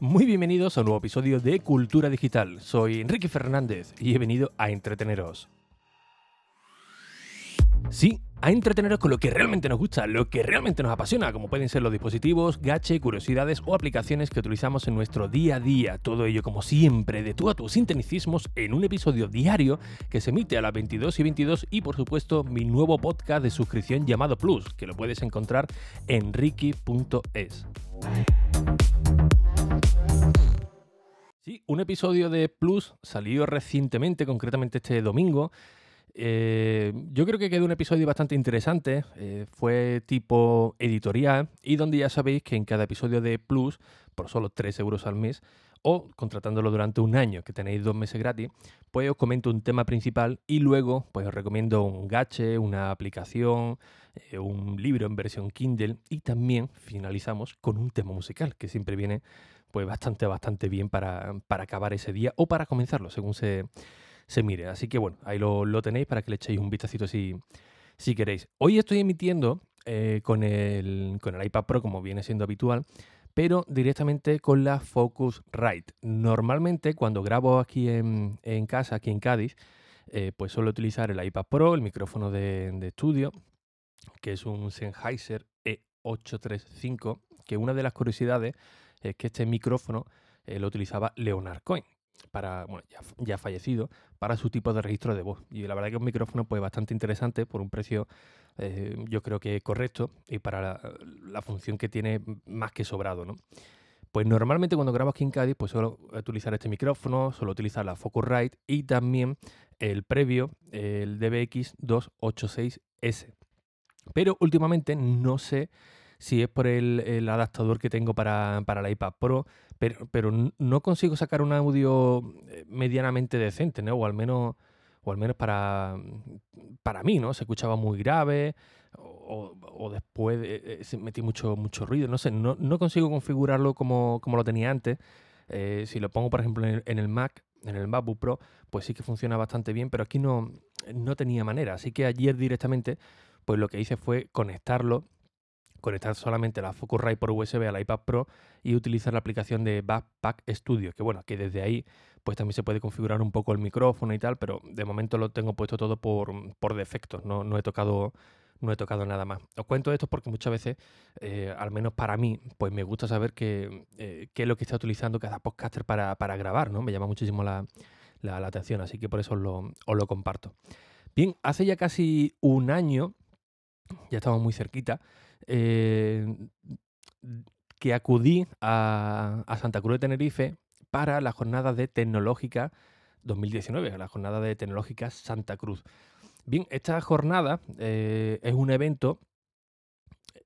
Muy bienvenidos a un nuevo episodio de Cultura Digital. Soy Enrique Fernández y he venido a entreteneros. Sí, a entreteneros con lo que realmente nos gusta, lo que realmente nos apasiona, como pueden ser los dispositivos, gache, curiosidades o aplicaciones que utilizamos en nuestro día a día. Todo ello, como siempre, de tú a tus sinteticismos en un episodio diario que se emite a las 22 y 22 y, por supuesto, mi nuevo podcast de suscripción llamado Plus, que lo puedes encontrar en ricky.es. Un episodio de Plus salió recientemente, concretamente este domingo. Eh, yo creo que quedó un episodio bastante interesante. eh, fue tipo editorial y donde ya sabéis que en cada episodio de Plus, por solo 3 euros al mes, o contratándolo durante un año, que tenéis dos meses gratis, pues os comento un tema principal y luego pues os recomiendo un gache, una aplicación, eh, un libro en versión Kindle y también finalizamos con un tema musical que siempre viene pues bastante, bastante bien para, para acabar ese día o para comenzarlo, según se, se mire. Así que bueno, ahí lo, lo tenéis para que le echéis un vistacito si, si queréis. Hoy estoy emitiendo eh, con, el, con el iPad Pro, como viene siendo habitual, pero directamente con la Focusrite. Normalmente cuando grabo aquí en, en casa, aquí en Cádiz, eh, pues suelo utilizar el iPad Pro, el micrófono de, de estudio, que es un Sennheiser E835, que una de las curiosidades es que este micrófono eh, lo utilizaba Leonard Cohen para, bueno, ya, ya, fallecido, para su tipo de registro de voz. Y la verdad que es un micrófono pues bastante interesante por un precio eh, yo creo que correcto y para la, la, función que tiene más que sobrado, ¿no? Pues normalmente cuando grabo aquí en Cádiz pues suelo utilizar este micrófono, suelo utilizar la Focusrite y también el previo, el DBX286S. Pero últimamente no sé si es por el, el adaptador que tengo para, para la iPad Pro, pero, pero, no consigo sacar un audio eh, medianamente decente, ¿no? O al menos, o al menos para, para mí, ¿no? Se escuchaba muy grave o, o después eh, se metí mucho, mucho ruido, no sé, no, no consigo configurarlo como, como, lo tenía antes. Eh, si lo pongo, por ejemplo, en el, en el, Mac, en el MacBook Pro, pues sí que funciona bastante bien, pero aquí no, no tenía manera. Así que ayer directamente, pues lo que hice fue conectarlo conectar solamente la Focusrite por USB al iPad Pro y utilizar la aplicación de Backpack Studio, que bueno, que desde ahí pues también se puede configurar un poco el micrófono y tal, pero de momento lo tengo puesto todo por, por defecto, no, no, he tocado no he tocado nada más. Os cuento esto porque muchas veces, eh, al menos para mí, pues me gusta saber qué, eh, qué es lo que está utilizando cada podcaster para, para grabar, ¿no? Me llama muchísimo la, la, la atención, así que por eso lo, os lo comparto. Bien, hace ya casi un año, ya estamos muy cerquita, eh, que acudí a, Santa Cruz de Tenerife para la jornada de tecnológica 2019, la jornada de tecnológica Santa Cruz. Bien, esta jornada eh, es un evento,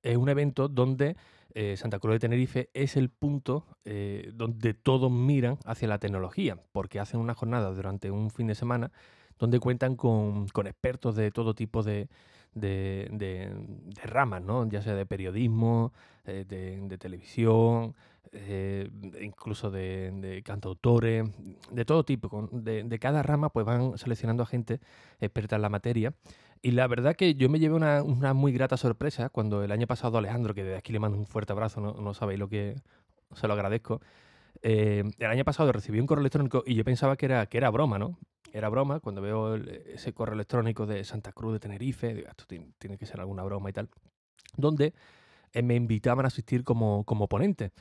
es un evento donde eh, Santa Cruz de Tenerife es el punto donde todos miran hacia la tecnología, porque hacen una jornada durante un fin de semana donde cuentan con expertos de todo tipo de, de, de, de, ramas, ¿no? ya sea de periodismo, eh, de, de, televisión, eh, incluso de, cantautores, de todo tipo. De, cada rama pues van seleccionando a gente experta en la materia. Y la verdad que yo me llevé una, una muy grata sorpresa cuando el año pasado Alejandro, que desde aquí le mando un fuerte abrazo, no, no sabéis lo que se lo agradezco, eh, el año pasado recibí un correo electrónico y yo pensaba que era, que era broma, ¿no? Era broma. Cuando veo el, ese correo electrónico de Santa Cruz de Tenerife, digo, esto tiene, tiene, que ser alguna broma y tal, donde eh, me invitaban a asistir como, como ponente.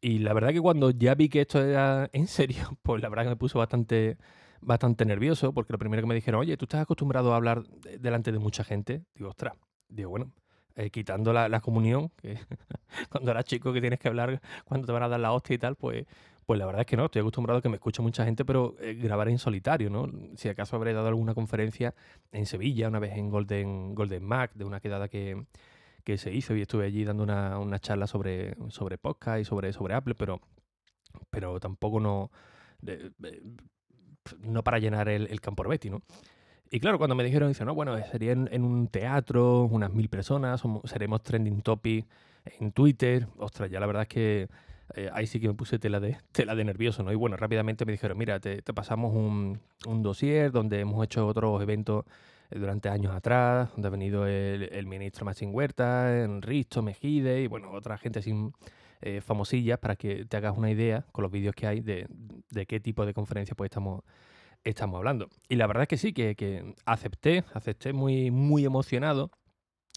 Y la verdad que cuando ya vi que esto era en serio, pues la verdad que me puso bastante, bastante nervioso, porque lo primero que me dijeron, oye, ¿tú estás acostumbrado a hablar delante de mucha gente? Digo, ostras, digo, bueno, eh, quitando la, la, comunión, que cuando eras chico que tienes que hablar cuando te van a dar la hostia y tal, pues, pues la verdad es que no, estoy acostumbrado a que me escuche mucha gente, pero eh, grabar en solitario, ¿no? Si acaso habré dado alguna conferencia en Sevilla, una vez en Golden, Golden Mac, de una quedada que, que se hizo y estuve allí dando una, una charla sobre, sobre podcast y sobre, sobre Apple, pero, pero tampoco no, no para llenar el, el campo Betty, ¿no? Y claro, cuando me dijeron, dice, no, bueno, sería en, un teatro, unas mil personas, seremos trending topic en Twitter. Ostras, ya la verdad es que eh, ahí sí que me puse tela de, tela de nervioso, ¿no? Y bueno, rápidamente me dijeron, mira, te, pasamos un, un, dossier donde hemos hecho otros eventos eh, durante años atrás, donde ha venido el, el ministro Machín Huerta, Risto, Mejide y bueno, otra gente así eh, famosillas para que te hagas una idea con los vídeos que hay de, qué tipo de conferencia pues estamos, estamos hablando. Y la verdad es que sí, que, acepté, acepté muy, muy emocionado.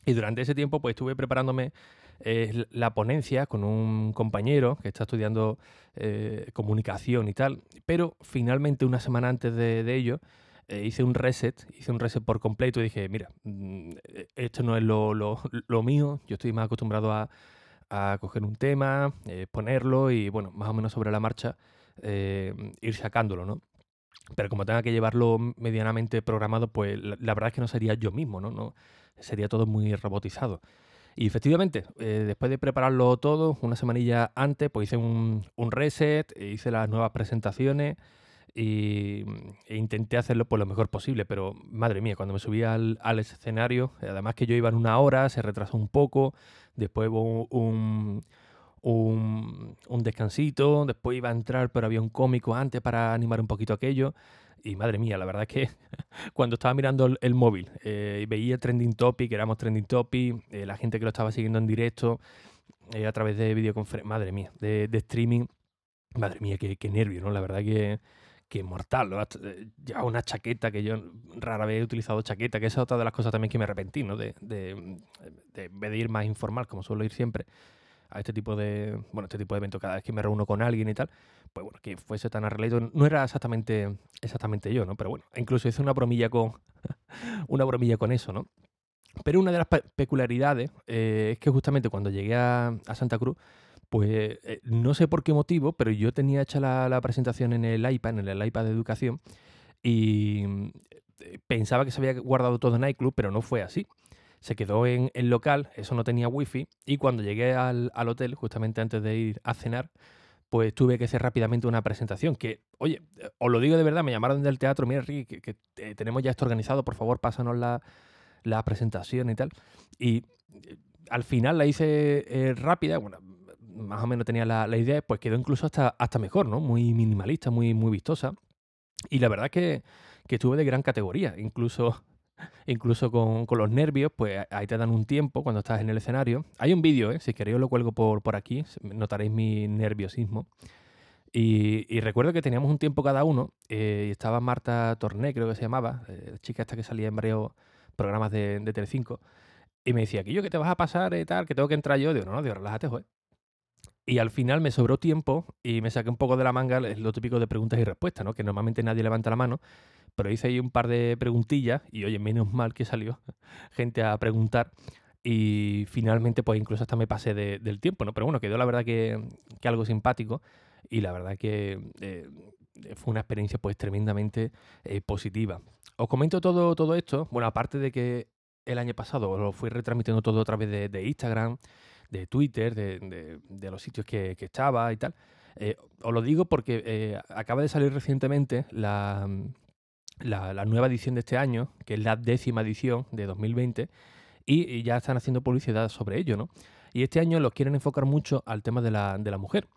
Y durante ese tiempo pues estuve preparándome eh, la ponencia con un compañero que está estudiando eh, comunicación y tal. Pero finalmente una semana antes de, ello hice un reset, hice un reset por completo y dije, mira, mm, esto no es lo, lo mío, yo estoy más acostumbrado a a coger un tema, eh, ponerlo y, bueno, más o menos sobre la marcha eh, ir sacándolo, ¿no? Pero como tenga que llevarlo medianamente programado, pues la, verdad es que no sería yo mismo, ¿no? no sería todo muy robotizado. Y efectivamente, eh, después de prepararlo todo, una semanilla antes, pues hice un, reset, hice las nuevas presentaciones y, e intenté hacerlo por lo mejor posible. Pero madre mía, cuando me subí al, al escenario, además que yo iba en una hora, se retrasó un poco, después hubo un, un, descansito, después iba a entrar, pero había un cómico antes para animar un poquito aquello. Y madre mía, la verdad es que cuando estaba mirando el, móvil eh, veía Trending Topic, éramos Trending Topic, eh, la gente que lo estaba siguiendo en directo eh, a través de videoconferencia, madre mía, de, streaming, madre mía, qué, qué nervio, ¿no? La verdad que, que mortal. Ya una chaqueta que yo rara vez he utilizado chaqueta, que esa es otra de las cosas también que me arrepentí, ¿no? De, de, de, ir más informal, como suelo ir siempre a este tipo de bueno este tipo de evento cada vez que me reúno con alguien y tal pues bueno que fuese tan arreglado no era exactamente exactamente yo no pero bueno incluso hice una bromilla con una bromilla con eso no pero una de las peculiaridades eh, es que justamente cuando llegué a Santa Cruz pues eh, no sé por qué motivo, pero yo tenía hecha la, presentación en el iPad, en el iPad de educación, y eh, pensaba que se había guardado todo en iClub, pero no fue así. Se quedó en el local, eso no tenía wifi, y cuando llegué al, hotel, justamente antes de ir a cenar, pues tuve que hacer rápidamente una presentación. Que, oye, eh, os lo digo de verdad, me llamaron del teatro, mira, Ricky, que, tenemos ya esto organizado, por favor, pásanos la, la presentación y tal. Y al final la hice rápida, bueno, más o menos tenía la, idea, pues quedó incluso hasta, hasta mejor, ¿no? Muy minimalista, muy, muy vistosa. Y la verdad es que, que estuve de gran categoría, incluso, incluso con, los nervios, pues ahí te dan un tiempo cuando estás en el escenario. Hay un vídeo, ¿eh? si queréis lo cuelgo por, por aquí, notaréis mi nerviosismo. Y, recuerdo que teníamos un tiempo cada uno, eh, y estaba Marta Torné, creo que se llamaba, eh, chica esta que salía en varios programas de, de Telecinco, y me decía, que yo que te vas a pasar y tal, que tengo que entrar yo. Digo, no, no, digo, relájate, joder. Y al final me sobró tiempo y me saqué un poco de la manga lo típico de preguntas y respuestas, ¿no? Que normalmente nadie levanta la mano, pero hice ahí un par de preguntillas y oye, menos mal que salió gente a preguntar y finalmente pues incluso hasta me pasé del tiempo, ¿no? Pero bueno, quedó la verdad que, algo simpático y la verdad que eh, fue una experiencia pues tremendamente eh, positiva. Os comento todo, todo esto, bueno, aparte de que el año pasado lo fui retransmitiendo todo a través de Instagram, de Twitter, de, los sitios que, estaba y tal. Eh, os lo digo porque eh, acaba de salir recientemente la, la, nueva edición de este año, que es la décima edición de 2020, y, ya están haciendo publicidad sobre ello, ¿no? Y este año lo quieren enfocar mucho al tema de la, de la mujer,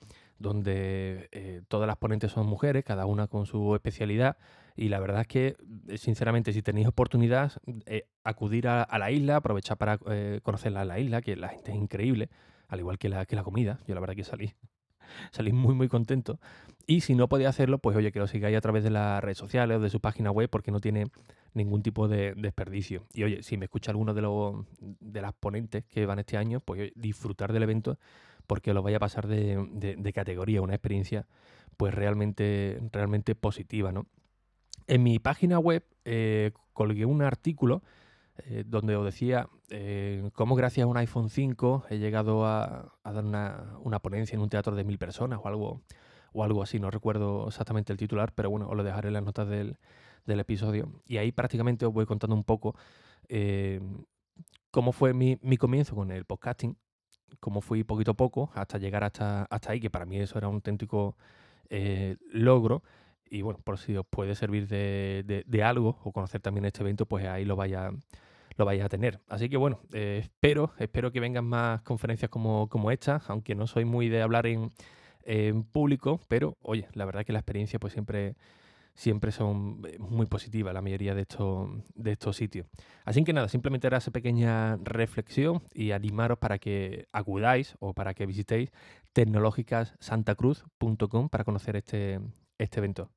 donde eh, todas las ponentes son mujeres, cada una con su especialidad, y la verdad es que, eh, sinceramente, si tenéis oportunidad, eh, acudir a, la isla, aprovechar para eh, conocerla a la isla, que la gente es increíble, al igual que la, que la comida. Yo la verdad que salí, salí muy, muy contento. Y si no podéis hacerlo, pues oye, que lo sigáis a través de las redes sociales o de su página web, porque no tiene ningún tipo de desperdicio. Y oye, si me escucha alguno de, los, de las ponentes que van este año, pues disfrutar del evento, porque lo vaya a pasar de, categoría, una experiencia pues realmente, realmente positiva, ¿no? En mi página web eh, colgué un artículo eh, donde os decía eh, cómo gracias a un iPhone 5 he llegado a, dar una, ponencia en un teatro de mil personas o algo, o algo así. No recuerdo exactamente el titular, pero bueno, os lo dejaré en las notas del, episodio. Y ahí prácticamente os voy contando un poco cómo fue mi, comienzo con el podcasting, cómo fui poquito a poco hasta llegar hasta, hasta ahí, que para mí eso era un auténtico logro y bueno, por si os puede servir de, algo o conocer también este evento, pues ahí lo vaya, lo vaya a tener. Así que bueno, eh, espero, espero que vengan más conferencias como, como esta, aunque no soy muy de hablar en, público, pero oye, la verdad que la experiencia pues siempre, siempre son eh, muy positivas la mayoría de estos, de estos sitios. Así que nada, simplemente era esa pequeña reflexión y animaros para que acudáis o para que visitéis tecnológicassantacruz.com para conocer este, este evento.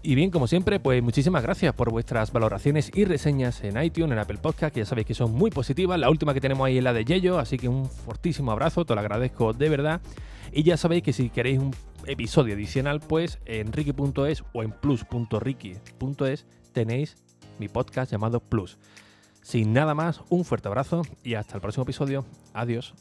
Y bien, como siempre, pues muchísimas gracias por vuestras valoraciones y reseñas en iTunes, en Apple Podcast, que ya sabéis que son muy positivas. La última que tenemos ahí es la de Yello, así que un fortísimo abrazo, te lo agradezco de verdad. Y ya sabéis que si queréis un episodio adicional, pues en ricky.es o en plus.ricky.es tenéis mi podcast llamado Plus. Sin nada más, un fuerte abrazo y hasta el próximo episodio. Adiós.